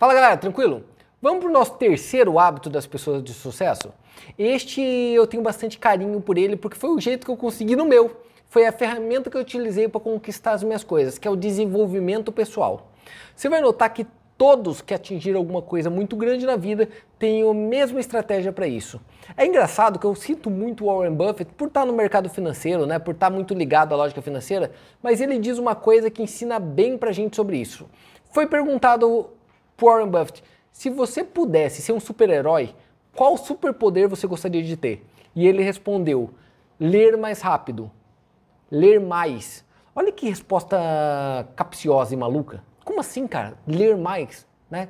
Fala galera, tranquilo? Vamos para o nosso terceiro hábito das pessoas de sucesso? Este eu tenho bastante carinho por ele porque foi o jeito que eu consegui no meu. Foi a ferramenta que eu utilizei para conquistar as minhas coisas, que é o desenvolvimento pessoal. Você vai notar que todos que atingiram alguma coisa muito grande na vida têm a mesma estratégia para isso. É engraçado que eu sinto muito Warren Buffett por estar no mercado financeiro, né, por estar muito ligado à lógica financeira, mas ele diz uma coisa que ensina bem para a gente sobre isso. Foi perguntado Warren Buffett, se você pudesse ser um super-herói, qual superpoder você gostaria de ter? E ele respondeu: ler mais rápido, ler mais. Olha que resposta capciosa e maluca. Como assim, cara? Ler mais? Né?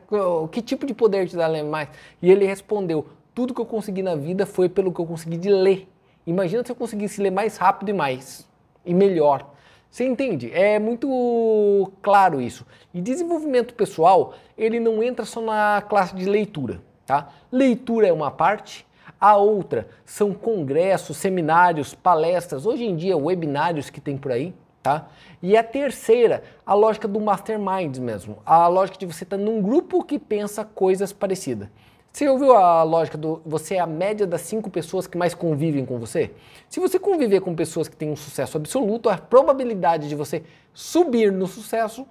Que tipo de poder te dá ler mais? E ele respondeu: tudo que eu consegui na vida foi pelo que eu consegui de ler. Imagina se eu conseguisse ler mais rápido e mais e melhor. Você entende? É muito claro isso. E desenvolvimento pessoal, ele não entra só na classe de leitura, tá? Leitura é uma parte, a outra são congressos, seminários, palestras, hoje em dia webinários que tem por aí, tá? E a terceira, a lógica do mastermind mesmo, a lógica de você estar tá num grupo que pensa coisas parecidas. Você ouviu a lógica do você é a média das cinco pessoas que mais convivem com você? Se você conviver com pessoas que têm um sucesso absoluto, a probabilidade de você subir no sucesso,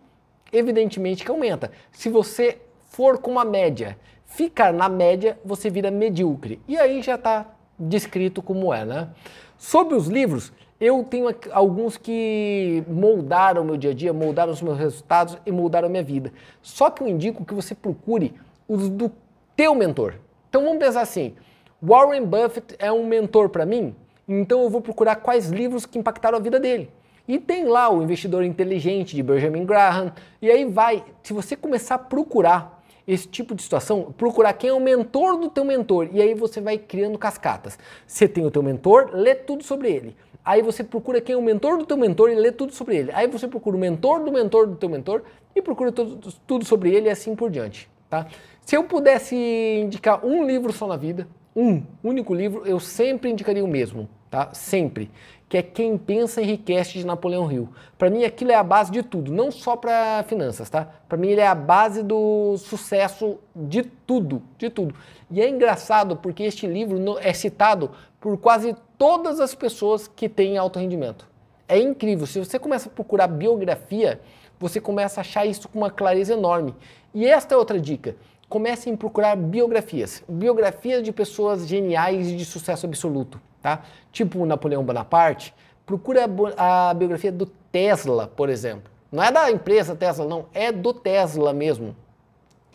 evidentemente que aumenta. Se você for com uma média, ficar na média, você vira medíocre. E aí já está descrito como é, né? Sobre os livros, eu tenho alguns que moldaram meu dia a dia, moldaram os meus resultados e moldaram a minha vida. Só que eu indico que você procure os do teu mentor. Então vamos pensar assim: Warren Buffett é um mentor para mim, então eu vou procurar quais livros que impactaram a vida dele. E tem lá o Investidor Inteligente de Benjamin Graham, e aí vai, se você começar a procurar esse tipo de situação, procurar quem é o mentor do teu mentor, e aí você vai criando cascatas. Você tem o teu mentor, lê tudo sobre ele. Aí você procura quem é o mentor do teu mentor e lê tudo sobre ele. Aí você procura o mentor do mentor do teu mentor e procura tudo, tudo sobre ele e assim por diante. Tá? Se eu pudesse indicar um livro só na vida, um único livro, eu sempre indicaria o mesmo, tá? Sempre. Que é Quem Pensa Enriquece de Napoleão Hill. Para mim, aquilo é a base de tudo, não só para finanças, tá? Para mim, ele é a base do sucesso de tudo, de tudo. E é engraçado porque este livro é citado por quase todas as pessoas que têm alto rendimento. É incrível. Se você começa a procurar biografia, você começa a achar isso com uma clareza enorme. E esta é outra dica. Comecem a procurar biografias. Biografias de pessoas geniais e de sucesso absoluto. Tá? Tipo Napoleão Bonaparte. Procura a biografia do Tesla, por exemplo. Não é da empresa Tesla, não. É do Tesla mesmo.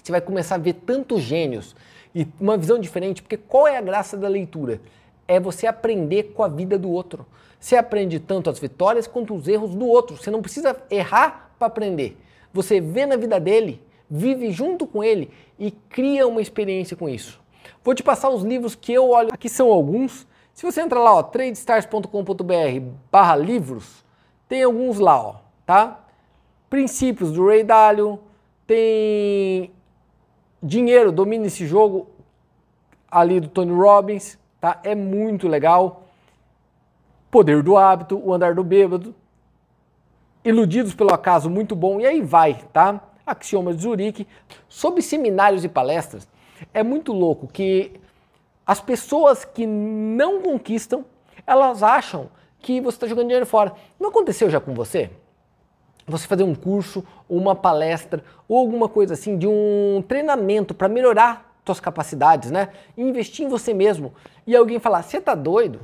Você vai começar a ver tantos gênios e uma visão diferente, porque qual é a graça da leitura? É você aprender com a vida do outro. Você aprende tanto as vitórias quanto os erros do outro. Você não precisa errar para aprender. Você vê na vida dele vive junto com ele e cria uma experiência com isso. Vou te passar os livros que eu olho, aqui são alguns. Se você entrar lá, ó, tradestars.com.br barra livros, tem alguns lá, ó, tá? Princípios do Ray Dalio, tem Dinheiro, domine esse jogo ali do Tony Robbins, tá? É muito legal. Poder do hábito, o andar do bêbado, Iludidos pelo acaso, muito bom, e aí vai, tá? Axioma de Zurique, sobre seminários e palestras, é muito louco que as pessoas que não conquistam, elas acham que você está jogando dinheiro fora. Não aconteceu já com você? Você fazer um curso, uma palestra ou alguma coisa assim de um treinamento para melhorar suas capacidades, né? E investir em você mesmo. E alguém falar: "Você tá doido?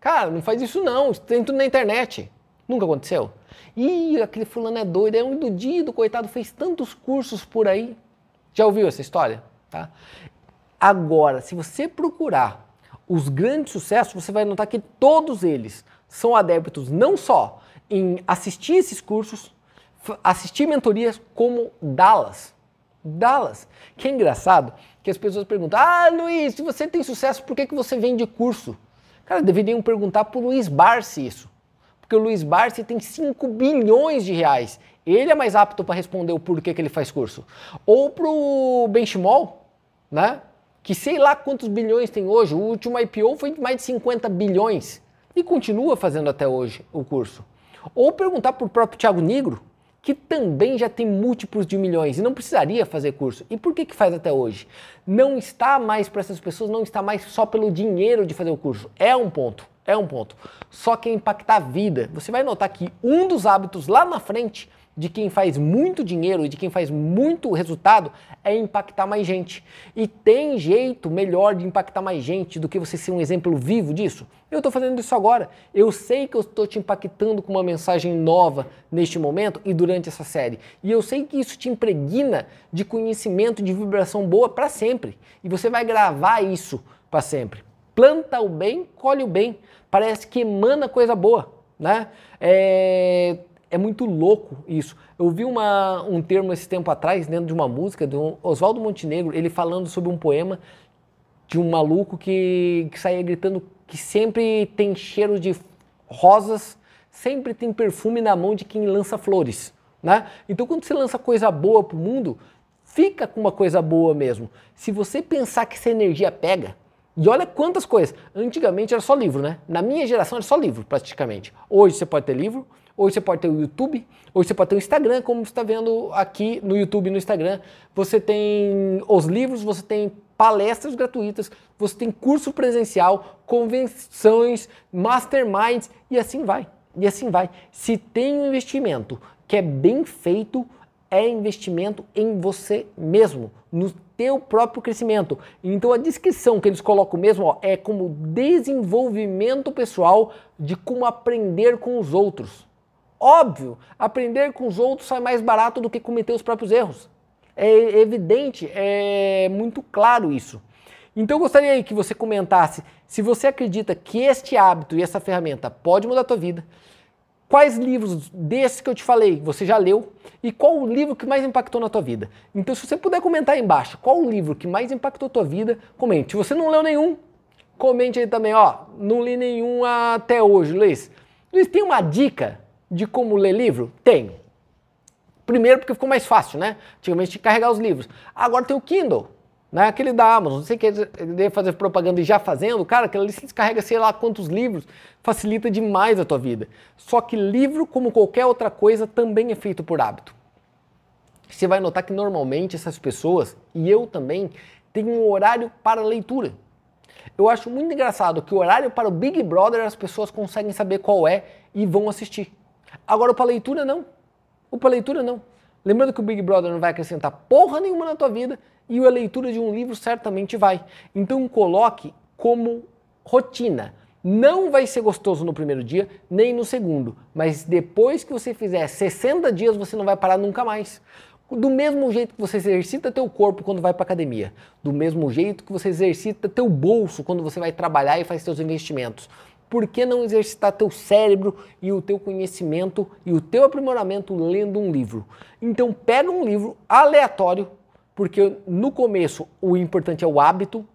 Cara, não faz isso não, isso tem tudo na internet". Nunca aconteceu? Ih, aquele fulano é doido, é um iludido, coitado, fez tantos cursos por aí. Já ouviu essa história? Tá? Agora, se você procurar os grandes sucessos, você vai notar que todos eles são adeptos não só em assistir esses cursos, assistir mentorias, como dá-las. Dá-las. Que é engraçado que as pessoas perguntam: Ah, Luiz, se você tem sucesso, por que, que você vende curso? Cara, deveriam perguntar para o Luiz Barsi isso porque o Luiz Barsi tem 5 bilhões de reais. Ele é mais apto para responder o porquê que ele faz curso. Ou para o Benchimol, né? que sei lá quantos bilhões tem hoje. O último IPO foi de mais de 50 bilhões e continua fazendo até hoje o curso. Ou perguntar para o próprio Thiago Negro, que também já tem múltiplos de milhões e não precisaria fazer curso. E por que que faz até hoje? Não está mais para essas pessoas, não está mais só pelo dinheiro de fazer o curso. É um ponto, é um ponto. Só que é impactar a vida. Você vai notar que um dos hábitos lá na frente de quem faz muito dinheiro e de quem faz muito resultado é impactar mais gente. E tem jeito melhor de impactar mais gente do que você ser um exemplo vivo disso? Eu estou fazendo isso agora. Eu sei que eu estou te impactando com uma mensagem nova neste momento e durante essa série. E eu sei que isso te impregna de conhecimento, de vibração boa para sempre. E você vai gravar isso para sempre. Planta o bem, colhe o bem. Parece que emana coisa boa, né? É é muito louco isso. Eu vi uma, um termo esse tempo atrás, dentro de uma música, do Oswaldo Montenegro, ele falando sobre um poema de um maluco que, que saía gritando que sempre tem cheiro de rosas, sempre tem perfume na mão de quem lança flores. Né? Então, quando você lança coisa boa para o mundo, fica com uma coisa boa mesmo. Se você pensar que essa energia pega, e olha quantas coisas. Antigamente era só livro, né? Na minha geração era só livro, praticamente. Hoje você pode ter livro, Hoje você pode ter o YouTube, hoje você pode ter o Instagram, como você está vendo aqui no YouTube e no Instagram. Você tem os livros, você tem palestras gratuitas, você tem curso presencial, convenções, masterminds e assim vai. E assim vai. Se tem um investimento que é bem feito, é investimento em você mesmo, no teu próprio crescimento. Então a descrição que eles colocam mesmo ó, é como desenvolvimento pessoal de como aprender com os outros. Óbvio, aprender com os outros sai mais barato do que cometer os próprios erros. É evidente, é muito claro isso. Então eu gostaria aí que você comentasse se você acredita que este hábito e essa ferramenta pode mudar a tua vida. Quais livros desses que eu te falei você já leu e qual o livro que mais impactou na tua vida? Então se você puder comentar aí embaixo qual o livro que mais impactou a tua vida, comente. Se você não leu nenhum, comente aí também, ó, não li nenhum até hoje, Luiz. Luiz, tem uma dica de como ler livro? Tenho. Primeiro porque ficou mais fácil, né? Antigamente tinha que carregar os livros. Agora tem o Kindle, né? Aquele da Amazon. Não sei que deve fazer propaganda e já fazendo, cara, aquele ali se descarrega sei lá quantos livros, facilita demais a tua vida. Só que livro, como qualquer outra coisa, também é feito por hábito. Você vai notar que normalmente essas pessoas, e eu também, tem um horário para leitura. Eu acho muito engraçado que o horário para o Big Brother as pessoas conseguem saber qual é e vão assistir. Agora para leitura não. O para leitura não. Lembrando que o Big Brother não vai acrescentar porra nenhuma na tua vida e a leitura de um livro certamente vai. Então coloque como rotina. Não vai ser gostoso no primeiro dia, nem no segundo, mas depois que você fizer 60 dias, você não vai parar nunca mais. Do mesmo jeito que você exercita teu corpo quando vai para academia, do mesmo jeito que você exercita teu bolso quando você vai trabalhar e faz seus investimentos por que não exercitar teu cérebro e o teu conhecimento e o teu aprimoramento lendo um livro? Então pega um livro aleatório, porque no começo o importante é o hábito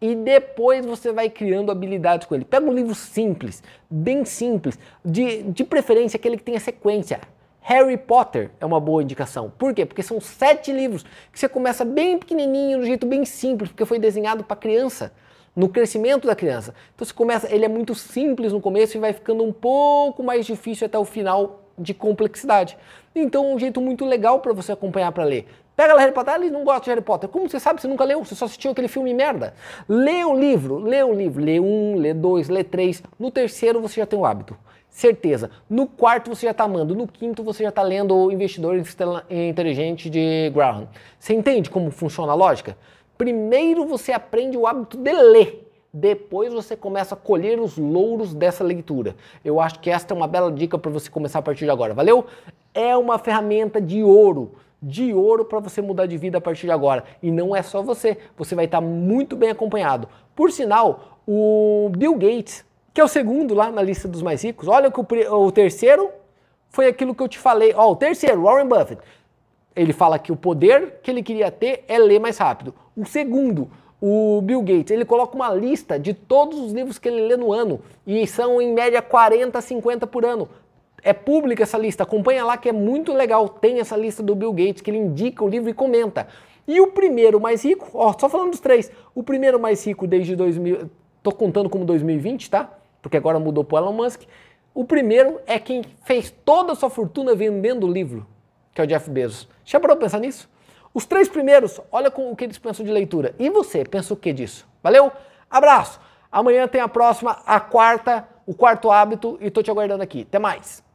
e depois você vai criando habilidades com ele. Pega um livro simples, bem simples, de, de preferência aquele que tenha sequência. Harry Potter é uma boa indicação. Por quê? Porque são sete livros que você começa bem pequenininho, de um jeito bem simples, porque foi desenhado para criança no crescimento da criança. Então você começa, ele é muito simples no começo e vai ficando um pouco mais difícil até o final de complexidade. Então um jeito muito legal para você acompanhar para ler. Pega lá Harry Potter, ah, eles não gostam de Harry Potter. Como você sabe? Você nunca leu, você só assistiu aquele filme merda. Lê o livro, lê o livro, lê um, lê dois, lê três. No terceiro você já tem o hábito. Certeza. No quarto você já está amando. No quinto você já está lendo o Investidor Inteligente de Graham. Você entende como funciona a lógica? Primeiro você aprende o hábito de ler, depois você começa a colher os louros dessa leitura. Eu acho que esta é uma bela dica para você começar a partir de agora, valeu? É uma ferramenta de ouro, de ouro para você mudar de vida a partir de agora. E não é só você, você vai estar muito bem acompanhado. Por sinal, o Bill Gates, que é o segundo lá na lista dos mais ricos, olha que o, o terceiro foi aquilo que eu te falei. Ó, o terceiro, Warren Buffett ele fala que o poder que ele queria ter é ler mais rápido. O segundo, o Bill Gates, ele coloca uma lista de todos os livros que ele lê no ano e são em média 40, 50 por ano. É pública essa lista, acompanha lá que é muito legal. Tem essa lista do Bill Gates que ele indica o livro e comenta. E o primeiro mais rico, ó, só falando dos três, o primeiro mais rico desde 2000, tô contando como 2020, tá? Porque agora mudou para Elon Musk. O primeiro é quem fez toda a sua fortuna vendendo livro. que é o Jeff Bezos. Já parou pra pensar nisso? Os três primeiros, olha com o que eles pensam de leitura. E você, pensa o que disso? Valeu? Abraço! Amanhã tem a próxima, a quarta, o quarto hábito, e tô te aguardando aqui. Até mais!